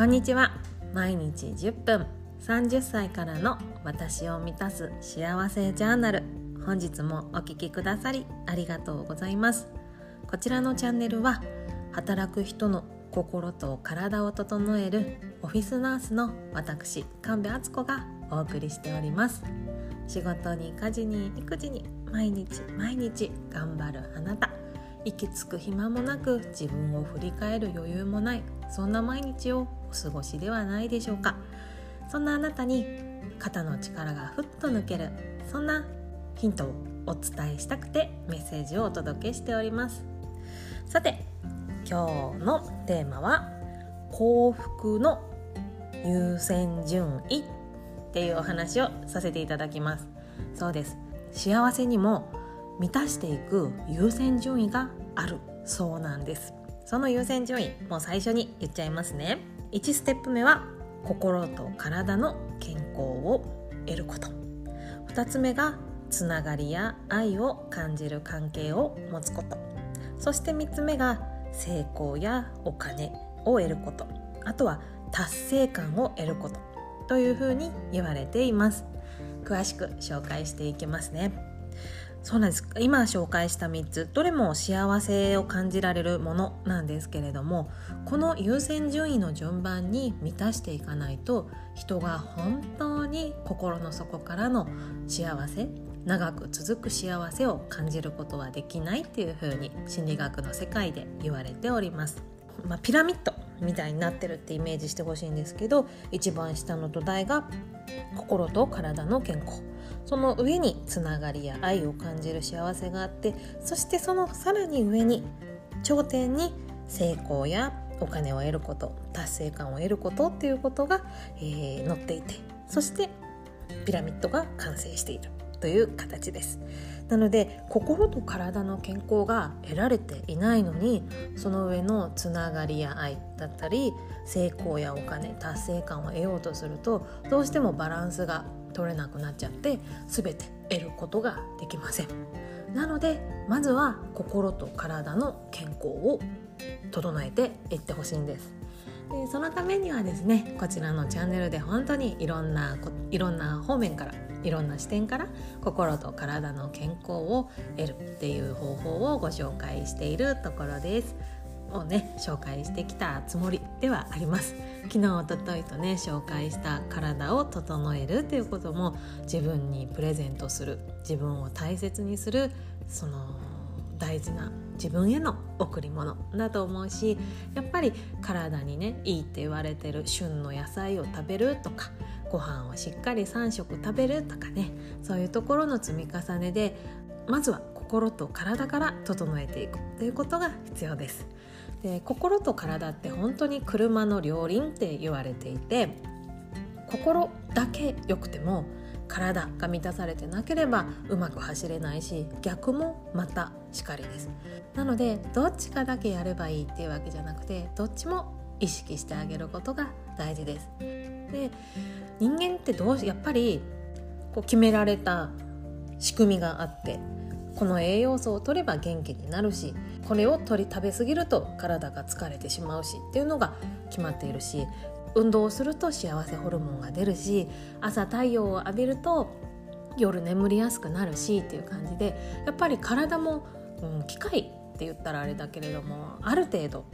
こんにちは。毎日10分。30歳からの私を満たす幸せジャーナル。本日もお聞きくださりありがとうございます。こちらのチャンネルは働く人の心と体を整えるオフィスナースの私神戸敦子がお送りしております。仕事に家事に育児に毎日毎日頑張るあなた。息つく暇もなく自分を振り返る余裕もないそんな毎日をお過ごしではないでしょうか。そんなあなたに肩の力がふっと抜けるそんなヒントをお伝えしたくてメッセージをお届けしております。さて今日のテーマは幸福の優先順位っていうお話をさせていただきます。そうです。幸せにも満たしていく優先順位があるそうなんです。その優先順位もう最初に言っちゃいますね。1ステップ目は心と体の健康を得ること。2つ目がつながりや愛を感じる関係を持つこと。そして3つ目が成功やお金を得ること。あとは達成感を得ること。というふうに言われています。詳しく紹介していきますね。そうなんです今紹介した3つどれも幸せを感じられるものなんですけれどもこの優先順位の順番に満たしていかないと人が本当に心の底からの幸せ長く続く幸せを感じることはできないっていうふうに心理学の世界で言われております。まあ、ピラミッドみたいになってるってイメージしてほしいんですけど一番下の土台が心と体の健康その上につながりや愛を感じる幸せがあってそしてそのさらに上に頂点に成功やお金を得ること達成感を得ることっていうことが、えー、載っていてそしてピラミッドが完成しているという形です。なので心と体の健康が得られていないのにその上のつながりや愛だったり成功やお金達成感を得ようとするとどうしてもバランスが取れなくなっちゃって全て得ることができません。なのでまずは心と体の健康を整えていってほしいんです。でそのためにはですねこちらのチャンネルで本当にいろんないろんな方面からいろんな視点から心と体の健康を得るっていう方法をご紹介しているところです。をね紹介してきたつもりではあります昨日おとといとね紹介した体を整えるっていうことも自分にプレゼントする自分を大切にするその大事な自分への贈り物だと思うしやっぱり体にねいいって言われてる旬の野菜を食べるとかご飯をしっかり3食食べるとかねそういうところの積み重ねでまずは心と体から整えていくということが必要です。で心と体って本当に車の両輪って言われていて心だけ良くても体が満たされてなければうまく走れないし逆もまたしかりです。なのでどっちかだけやればいいっていうわけじゃなくてどっちも意識してあげることが大事です。で人間ってどうやっぱりこう決められた仕組みがあってこの栄養素を取れば元気になるしこれを取り食べ過ぎると体が疲れてしまうしっていうのが決まっているし運動をすると幸せホルモンが出るし朝太陽を浴びると夜眠りやすくなるしっていう感じでやっぱり体も、うん、機械って言ったらあれだけれどもある程度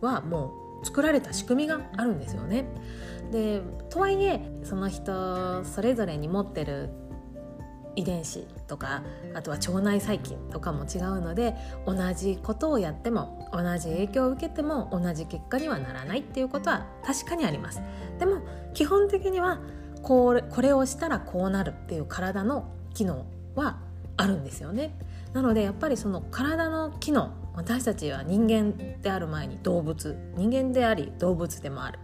はもう作られた仕組みがあるんですよね。でとはいえその人それぞれに持ってる遺伝子とかあとは腸内細菌とかも違うので同じことをやっても同じ影響を受けても同じ結果にはならないっていうことは確かにあります。でも基本的にはこれこれをしたらこうなるっていう体の機能はあるんですよね。なのでやっぱりその体の機能私たちは人間である前に動物人間であり動物でもある。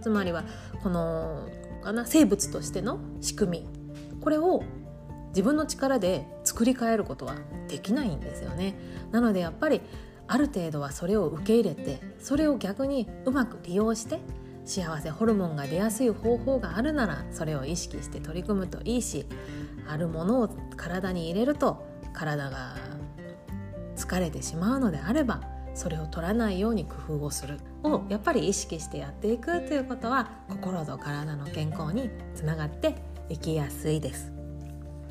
つまりはこのかな生物としての仕組み。これを自分の力で作り変えることはできないんですよねなのでやっぱりある程度はそれを受け入れてそれを逆にうまく利用して幸せホルモンが出やすい方法があるならそれを意識して取り組むといいしあるものを体に入れると体が疲れてしまうのであればそれを取らないように工夫をするをやっぱり意識してやっていくということは心と体の健康につながっていきやすいです。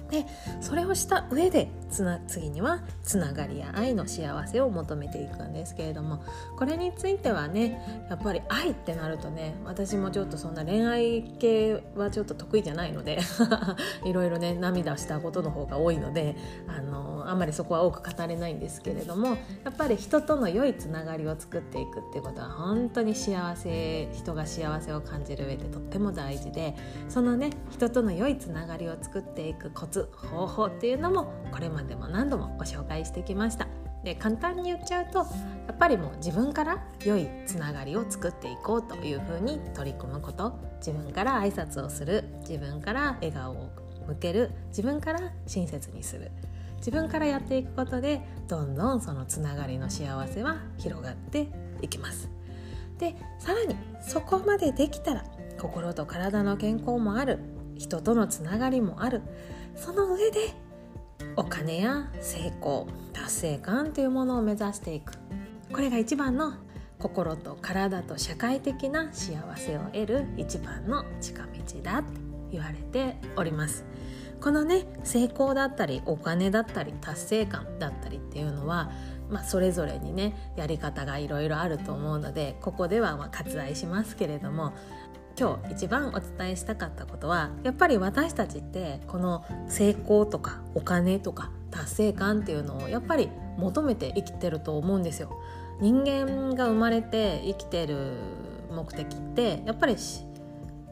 でそれをした上でつな次にはつながりや愛の幸せを求めていくんですけれどもこれについてはねやっぱり愛ってなるとね私もちょっとそんな恋愛系はちょっと得意じゃないので いろいろね涙したことの方が多いのであのあんまりそこは多く語れないんですけれどもやっぱり人との良いつながりを作っていくっていうことは本当に幸せ人が幸せを感じる上でとっても大事でそのね人との良いつながりを作っていくコツ方法っていうのもこれまでも何度もご紹介してきました。で簡単に言っちゃうとやっぱりもう自分から良いつながりを作っていこうというふうに取り組むこと。自分から挨拶をする。自分から笑顔を向ける。自分から親切にする。自分からやっていくことでどんどんそのつながりの幸せは広がっていきます。でさらにそこまでできたら心と体の健康もある。人とのつながりもある。その上でお金や成功達成感というものを目指していく。これが一番の心と体と社会的な幸せを得る一番の近道だって言われております。このね成功だったりお金だったり達成感だったりっていうのはまあ、それぞれにねやり方がいろいろあると思うのでここではま割愛しますけれども今日一番お伝えしたかったことはやっぱり私たちってこの成功とかお金とか達成感っていうのをやっぱり求めて生きてると思うんですよ。人間が生まれて生きてる目的ってやっぱり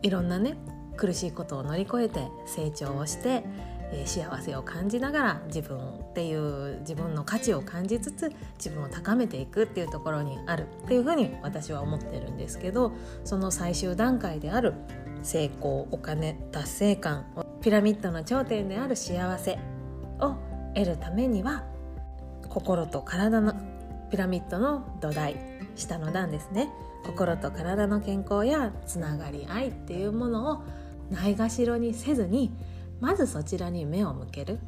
いろんなね苦しいことを乗り越えて成長をしてえー、幸せを感じながら自分っていう自分の価値を感じつつ自分を高めていくっていうところにあるっていうふうに私は思ってるんですけどその最終段階である成功お金達成感ピラミッドの頂点である幸せを得るためには心と体のピラミッドの土台下の段ですね。心と体の健康やつながり愛っていうものをないがしろにせずにまずそちらに目を向ける。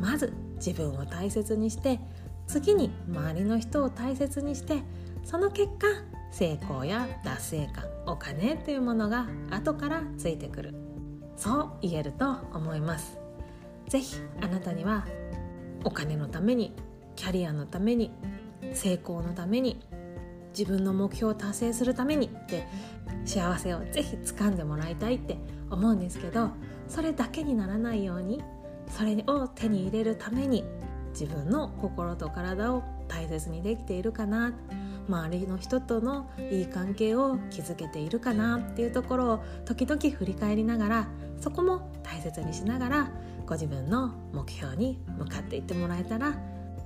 まず自分を大切にして次に周りの人を大切にしてその結果成功や達成感お金というものが後からついてくる。そう言えると思います。是非あなたにはお金のためにキャリアのために成功のために自分の目標を達成するためにって幸せをぜひ掴んでもらいたいって思うんですけどそれだけにならないようにそれを手に入れるために自分の心と体を大切にできているかな周りの人とのいい関係を築けているかなっていうところを時々振り返りながらそこも大切にしながらご自分の目標に向かっていってもらえたら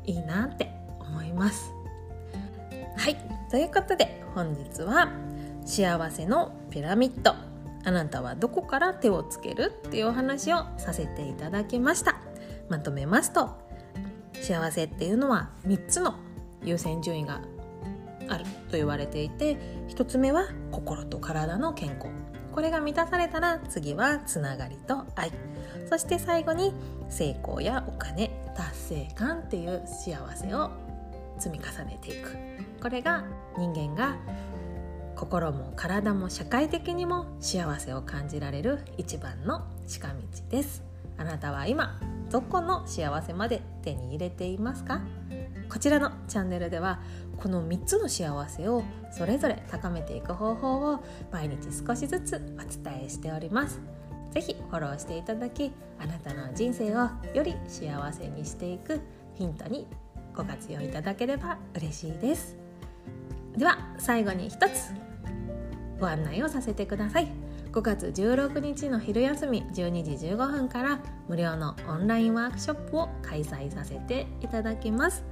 いいなって思います。はいということで本日は幸せのピラミッド。あなたはどこから手をつけるっていうお話をさせていただきました。まとめますと幸せっていうのは3つの優先順位があると言われていて1つ目は心と体の健康。これが満たされたら次はつながりと愛。そして最後に成功やお金達成感っていう幸せを積み重ねていく。これが人間が心も体も社会的にも幸せを感じられる一番の近道です。あなたは今どこの幸せまで手に入れていますか？こちらのチャンネルではこの3つの幸せをそれぞれ高めていく方法を毎日少しずつお伝えしております。是非フォローしていただきあなたの人生をより幸せにしていくヒントにご活用いただければ嬉しいです。では最後に一つ。ご案内をさせてください。5月16日の昼休み12時15分から無料のオンラインワークショップを開催させていただきます。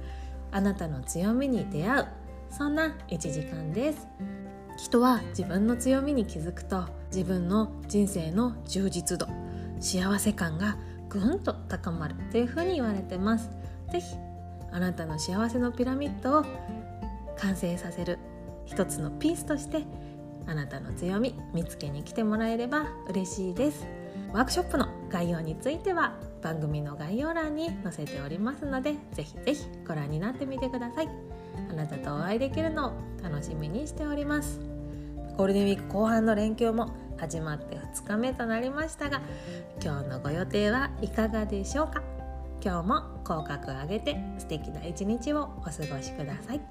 あなたの強みに出会うそんな1時間です。人は自分の強みに気づくと自分の人生の充実度幸せ感がぐんと高まるというふうに言われてます。是非あなたの幸せのピラミッドを完成させる一つのピースとしてあなたの強み見つけに来てもらえれば嬉しいです。ワークショップの概要については番組の概要欄に載せておりますのでぜひぜひご覧になってみてください。あなたとお会いできるのを楽しみにしております。ゴールデンウィーク後半の連休も始まって2日目となりましたが今日のご予定はいかがでしょうか？今日も口角を上げて素敵な一日をお過ごしください。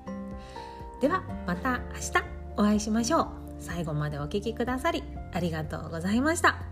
ではまた明日お会いしましょう。最後までお聴きくださりありがとうございました。